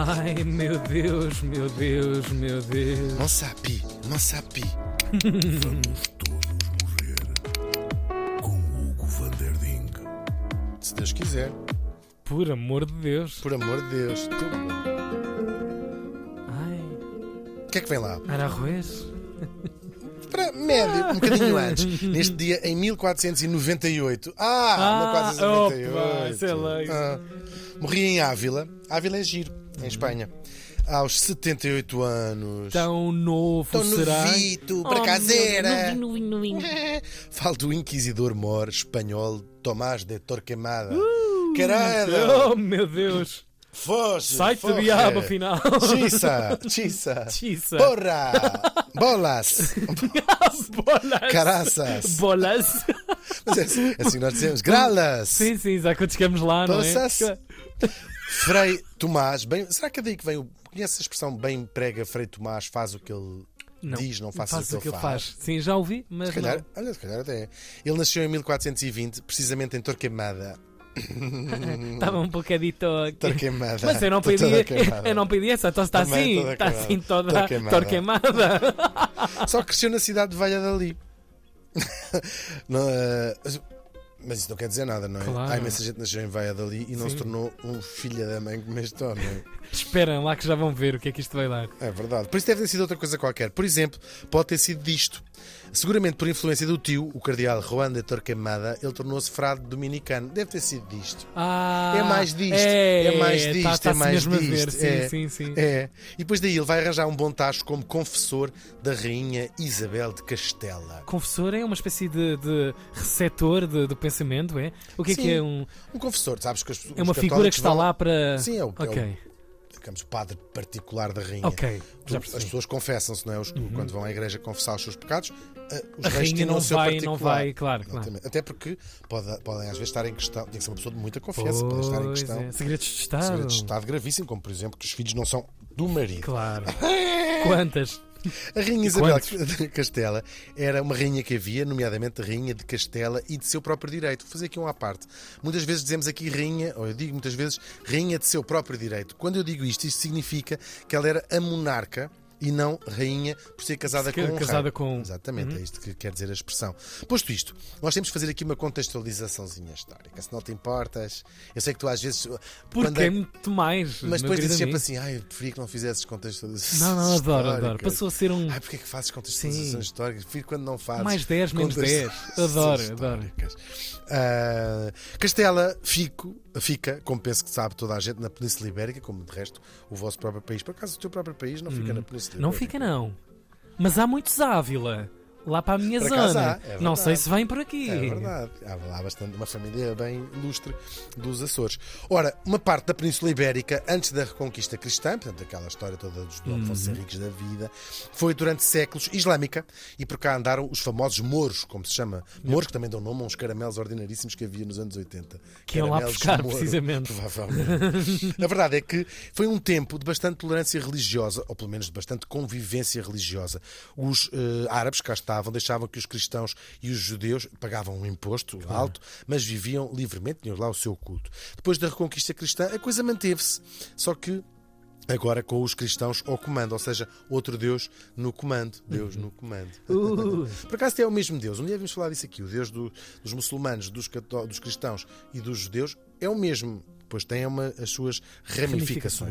Ai, meu Deus, meu Deus, meu Deus. Não sabe. Vamos todos morrer com Hugo van der Ding. Se Deus quiser, Por amor de Deus. por amor de Deus. Tudo. Ai, O que é que vem lá? arroz? Para médio, um bocadinho antes. Neste dia, em 1498. Ah, 1498. opa, sei lá. Ah, morri em Ávila. Ávila é giro, em Espanha. Aos 78 anos. Tão novo, Tão será? novito, para Oh, caseira. novinho, novinho. Falo do inquisidor mor espanhol Tomás de Torquemada. Uh! Caralho! Oh, meu Deus. Foge! Sai-te do foge. diabo, afinal. Chissa! Chissa! Chissa. Porra! Bolas! Bolas. Caraças! Bolas. Mas é assim, assim nós dizemos gralas! Sim, sim, já quando chegamos lá, não é? Poças. Frei Tomás, bem, será que é daí que vem o. Conhece a expressão bem prega Frei Tomás faz o que ele Não, diz, não faça faz o que ele faz? Sim, já ouvi, mas Se calhar, não. olha, se calhar até é. Ele nasceu em 1420, precisamente em Torquemada. Estava um bocadito. Torquemada. Mas eu não pedi, eu não pedi essa, então está assim, está assim toda queimada. torquemada. Só cresceu na cidade de Valladolid. Não, eh, mas isso não quer dizer nada, não é? Claro. Há imensa gente nasceu em Valladolid e não Sim. se tornou um filho da mãe como este homem. Esperam lá que já vão ver o que é que isto vai dar. É verdade. Por isso deve ter sido outra coisa qualquer. Por exemplo, pode ter sido disto. Seguramente por influência do tio, o cardeal Juan de Torquemada, ele tornou-se frade dominicano. Deve ter sido disto. Ah, É mais disto, É, é mais tá- disto, tá-se é mais mesmo disto. Sim, É. sim, sim. É. E depois daí ele vai arranjar um bom tacho como confessor da rainha Isabel de Castela. Confessor é uma espécie de, de receptor de, do pensamento, é? O que é Sim. que é um. Um confessor, sabes que os, É uma figura que está vão- lá para. Sim, é o, Ok, é o digamos, padre particular da rainha. ok. As pessoas confessam-se, não é? Os- Quando vão à igreja confessar os seus pecados, eh, os A reis tinham não o seu vai, particular. não vai, claro, claro. Até porque pode- podem às vezes estar em questão, tem que ser uma pessoa de muita confiança, podem estar em Pois questão é. Segredos de Estado. segredos de Estado gravíssimo, como por exemplo que os filhos não são do marido. Claro. Quantas? A rainha Isabel de Castela era uma rainha que havia, nomeadamente a rainha de Castela e de seu próprio direito. Vou fazer aqui um à parte. Muitas vezes dizemos aqui rainha, ou eu digo muitas vezes rainha de seu próprio direito. Quando eu digo isto, isto significa que ela era a monarca e não rainha por ser casada Se com um casada rei. com- Exatamente, é isto que quer dizer a expressão. Posto isto, nós temos que fazer aqui uma contextualizaçãozinha histórica. Se não te importas, eu sei que tu às vezes. Porque quando é é- muito mais. mas depois dizes sempre assim, ai, eu preferia que não fizesses contextualizações Não, não, adoro, adoro. históricas." Passou a ser um. Ai, porque é que fazes contextualizações Sim. históricas? Prefiro quando não fazes. Mais 10, menos contextualizações 10. Adoro, históricas. Ah, Castela fico, fica, como penso que sabe toda a gente, na Península Ibérica, como de resto o vosso próprio país. Por acaso o teu próprio país não fica na Península Não Ibérica? fica, não. Mas há muitos Ávila. Lá para a minha acaso zona. é não sei se vem por aqui. É verdade. Há lá bastante uma família bem ilustre dos Açores. Ora, uma parte da Península Ibérica, antes da Reconquista Cristã, portanto, aquela história toda dos Uhum. Dom Afonso Henriques da vida, foi durante séculos islâmica e por cá andaram os famosos mouros, como se chama. Mouros que também dão nome a uns caramelos ordinaríssimos que havia nos anos 80. Que iam lá buscar, Mouro, precisamente. Provavelmente. a verdade é que foi um tempo de bastante tolerância religiosa, ou pelo menos de bastante convivência religiosa. Os eh, árabes cá deixavam que os cristãos e os judeus pagavam um imposto alto, mas viviam livremente, tinham lá o seu culto. Depois da reconquista cristã, a coisa manteve-se. Só que Agora com os cristãos ao comando, ou seja, outro Deus no comando. Deus no comando. Uh, Por acaso é o mesmo Deus. Um dia vamos falar disso aqui. O Deus do- dos muçulmanos, dos, dos cristãos e dos judeus é o mesmo. Pois tem uma, as suas ramificações.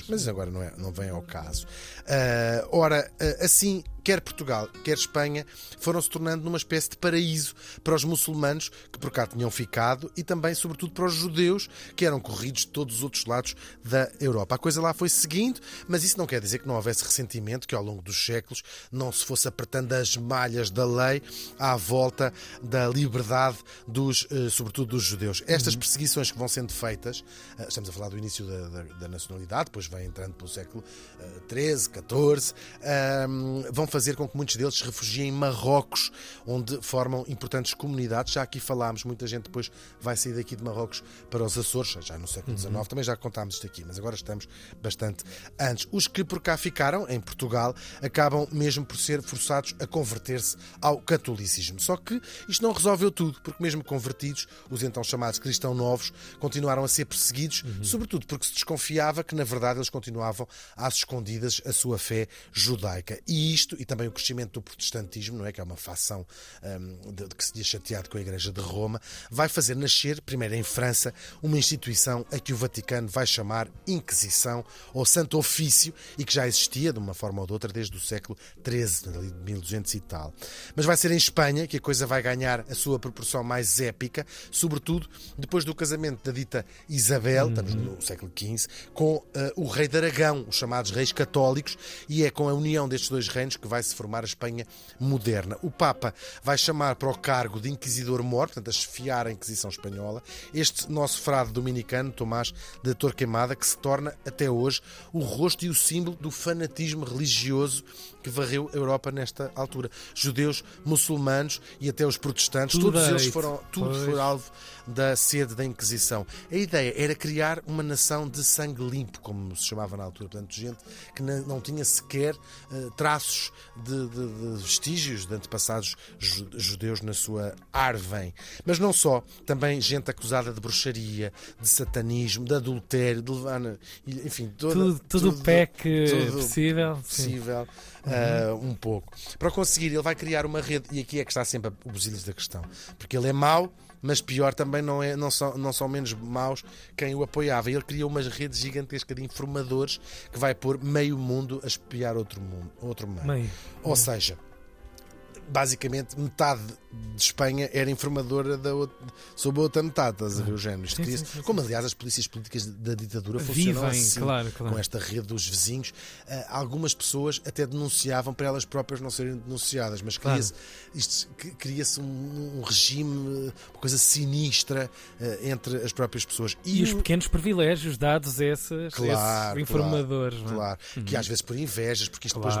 Ramificações. Mas agora não, é, não vem ao caso. Ah, ora, ah, assim, quer Portugal, quer Espanha, foram se tornando numa espécie de paraíso para os muçulmanos que por cá tinham ficado e também, sobretudo, para os judeus que eram corridos de todos os outros lados da Europa. A coisa lá foi seguindo, mas isso não quer dizer que não houvesse ressentimento, que ao longo dos séculos não se fosse apertando as malhas da lei à volta da liberdade dos, eh, sobretudo dos judeus. Estas perseguições que vão sendo feitas, eh, estamos a falar do início da, da- da nacionalidade, depois vem entrando pelo século eh, XIII, XIV, ehm, vão fazer com que muitos deles se refugiem em Marrocos, onde formam importantes comunidades. Já aqui falámos, muita gente depois vai sair daqui de Marrocos para os Açores, já no século XIX, também já contámos isto aqui, mas agora estamos bastante antes. Os que por cá ficaram, em Portugal, acabam mesmo por ser forçados a converter-se ao catolicismo. Só que isto não resolveu tudo, porque mesmo convertidos, os então chamados cristãos novos continuaram a ser perseguidos, sobretudo porque se desconfiava que, na verdade, eles continuavam às escondidas a sua fé judaica. E isto, e também o crescimento do protestantismo, não é? Que é uma facção hum, de, de que se tinha chateado com a Igreja de Roma, vai fazer nascer, primeiro em França, uma instituição a que o Vaticano vai chamar Inquisição ou Santo Ofício e que já existia de uma forma ou de outra desde o século XIII, de 1200 e tal. Mas vai ser em Espanha que a coisa vai ganhar a sua proporção mais épica, sobretudo depois do casamento da dita Isabel, estamos no século XV, com eh, o rei de Aragão, os chamados reis católicos, e é com a união destes dois reinos que vai se formar a Espanha moderna. O Papa vai chamar para o cargo de Inquisidor-Mor, portanto, a chefiar a Inquisição Espanhola, este nosso frade dominicano, Tomás de Torquemada, que se torna até hoje o rosto e o símbolo do fanatismo religioso que varreu a Europa nesta altura. Judeus, muçulmanos e até os protestantes, Tudo todos eles foram, tudo foi alvo da sede da Inquisição. A ideia era criar uma nação de sangue limpo, como se chamava na altura, portanto, gente que não tinha sequer eh, traços de, de- de vestígios de antepassados ju- judeus na sua arvem. Mas não só, também gente acusada de bruxaria, de satanismo, de adultério, de levar, enfim, toda, Tudo, tudo o PEC tudo possível. Sim. possível uh, um pouco. Para conseguir, ele vai criar uma rede, e aqui é que está sempre o busilhos da questão, porque ele é mau, mas pior também não, é, não, são, não são menos maus quem o apoiava. Ele cria uma rede gigantesca de informadores que vai pôr meio mundo a espiar outro mundo, outro meio. Meio. Ou seja, basicamente metade de Espanha era informadora da outra, sobre a outra metade, estás a ver o género? Isto Sim, sim, sim, como aliás as polícias políticas da ditadura funcionam Vivem, assim, claro, claro. com esta rede dos vizinhos. Ah, algumas pessoas até denunciavam para elas próprias não serem denunciadas, mas Claro. cria-se cria-se um, um regime, uma coisa sinistra ah, entre as próprias pessoas. E os o- pequenos privilégios dados a esses, Claro, esses informadores. é? Claro, que às vezes por invejas, porque isto depois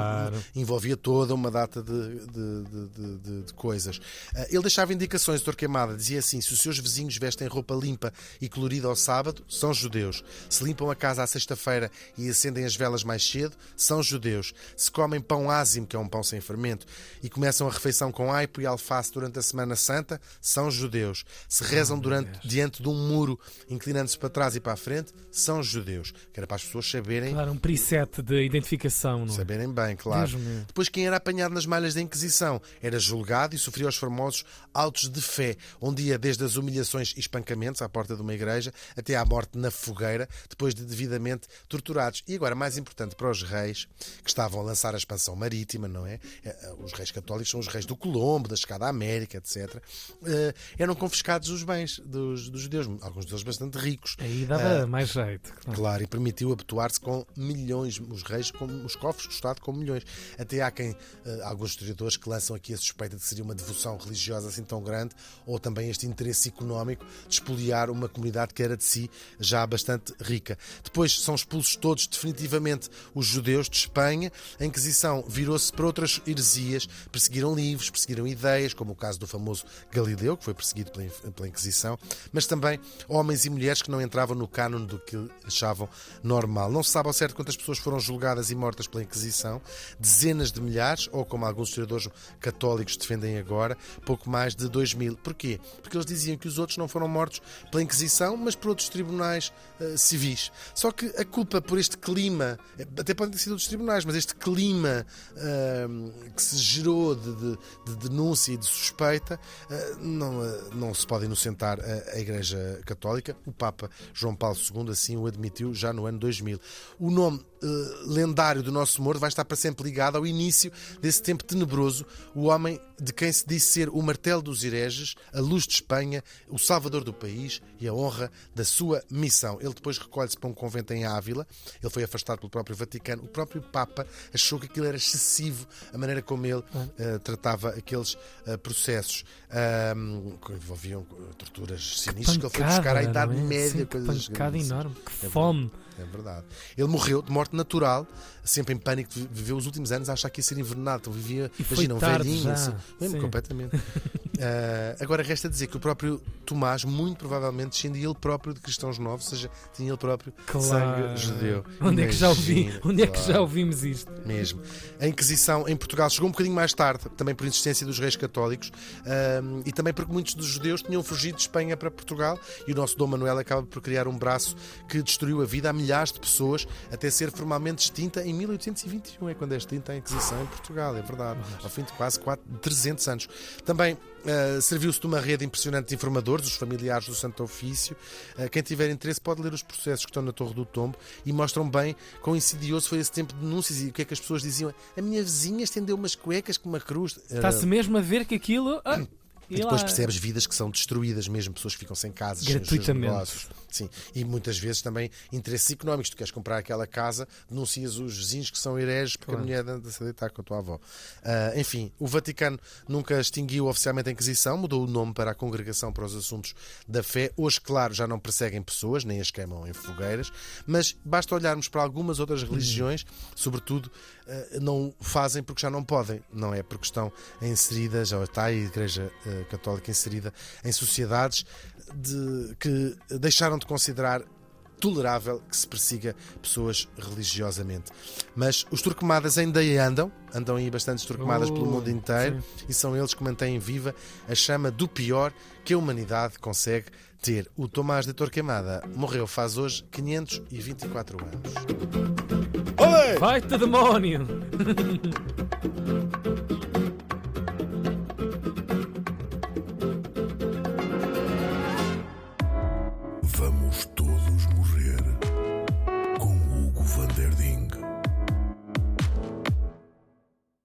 envolvia toda uma data de, de- de- de- de- de coisas. Ah, Ele deixava indicações de Torquemada, dizia assim: se os seus vizinhos vestem roupa limpa e colorida ao sábado, são judeus. Se limpam a casa à sexta-feira e acendem as velas mais cedo, são judeus. Se comem pão ázimo, que é um pão sem fermento, e começam a refeição com aipo e alface durante a Semana Santa, são judeus. Se rezam durante, diante de um muro, inclinando-se para trás e para a frente, são judeus. Que era para as pessoas saberem Claro, um preset de identificação. Não é? Saberem bem, claro. Depois, quem era apanhado nas malhas da Inquisição era julgado e sofria os famosos autos de fé, onde ia desde as humilhações e espancamentos à porta de uma igreja até à morte na fogueira, depois de devidamente torturados. E agora, mais importante para os reis, que estavam a lançar a expansão marítima, não é? Eh, Os reis católicos são os reis do Colombo, da chegada à América, etc. Eh, Eram confiscados os bens dos, dos judeus, alguns deles bastante ricos. Aí dava mais jeito. claro. Claro, e permitiu abotoar-se com milhões, os reis, com os cofres do Estado com milhões. Até há quem, eh, alguns historiadores que lançam aqui a suspeita de seria uma devoção religiosa assim tão grande, ou também este interesse económico de espoliar uma comunidade que era de si já bastante rica. Depois são expulsos todos definitivamente os judeus de Espanha. A Inquisição virou-se para outras heresias, perseguiram livros, perseguiram ideias, como o caso do famoso Galileu, que foi perseguido pela Inquisição, mas também homens e mulheres que não entravam no cânone do que achavam normal. Não se sabe ao certo quantas pessoas foram julgadas e mortas pela Inquisição, dezenas de milhares, ou como alguns historiadores católicos defendem agora, pouco mais de 2 mil. Porquê? Porque eles diziam que os outros não foram mortos pela Inquisição, mas por outros tribunais eh, civis. Só que a culpa por este clima, eh, até podem ter sido outros tribunais, mas este clima ahm, que se gerou de, de- de denúncia e de suspeita, eh, não, não se pode inocentar a, a Igreja Católica. O Papa João Paulo II assim o admitiu já no ano 2000. O nome lendário do nosso morto vai estar para sempre ligado ao início desse tempo tenebroso o homem de quem se disse ser o martelo dos hereges, a luz de Espanha, o salvador do país e a honra da sua missão. Ele depois recolhe-se para um convento em Ávila, ele foi afastado pelo próprio Vaticano. O próprio Papa achou que aquilo era excessivo, a maneira como ele uh, tratava aqueles uh, processos um, que envolviam uh, torturas sinistras, que ele foi buscar à Idade é? Média. Sim, que coisas pancada assim. enorme. Que É fome. É verdade. Ele morreu de morte natural, sempre em pânico, viveu os últimos anos a achar que ia ser envenenado. Então vivia, imagina, um já. assim, mesmo, Sim. completamente. Ah, agora resta dizer que o próprio Tomás, muito provavelmente, descendia ele próprio de cristãos novos, ou seja, tinha ele próprio Claro. sangue judeu. Onde é que já ouvi? Onde é que já ouvimos isto? Mesmo. A Inquisição em Portugal chegou um bocadinho mais tarde, também por insistência dos reis católicos ahm, e também porque muitos dos judeus tinham fugido de Espanha para Portugal e o nosso Dom Manuel acaba por criar um braço que destruiu a vida a milhares de pessoas até ser formalmente extinta em 1821, é quando é extinta a Inquisição em Portugal, é verdade, ao fim de quase 4, 300 anos. Também ah, serviu-se de uma rede impressionante de informadores, os familiares do Santo Ofício. Ah, quem tiver interesse pode ler os processos que estão na Torre do Tombo e mostram bem quão insidioso foi esse tempo de denúncias e o que é que as pessoas diziam. A minha vizinha estendeu umas cuecas com uma cruz. Está-se mesmo a ver que aquilo. ah, e e depois lá- percebes vidas que são destruídas, mesmo pessoas que ficam sem casas, sem seus Gratuitamente. negócios. Sim. E muitas vezes também interesses económicos. Tu queres comprar aquela casa, denuncias os vizinhos que são hereges porque Claro. a mulher anda a deitar com a tua avó. Ah, enfim, o Vaticano nunca extinguiu oficialmente a Inquisição, mudou o nome para a Congregação para os Assuntos da Fé. Hoje, claro, já não perseguem pessoas, nem as queimam em fogueiras, mas basta olharmos para algumas outras religiões, sobretudo, ah, não o fazem porque já não podem, não é? Porque estão inseridas, ou está a Igreja ah, Católica inserida em sociedades de- que deixaram de considerar tolerável que se persiga pessoas religiosamente. Mas os turcomadas ainda aí andam, andam aí bastantes turcomadas pelo Oh, mundo inteiro e são eles que mantêm viva a chama do pior que a humanidade consegue ter. O Tomás de Torquemada morreu faz hoje 524 anos. Olé! Vai-te, demónio!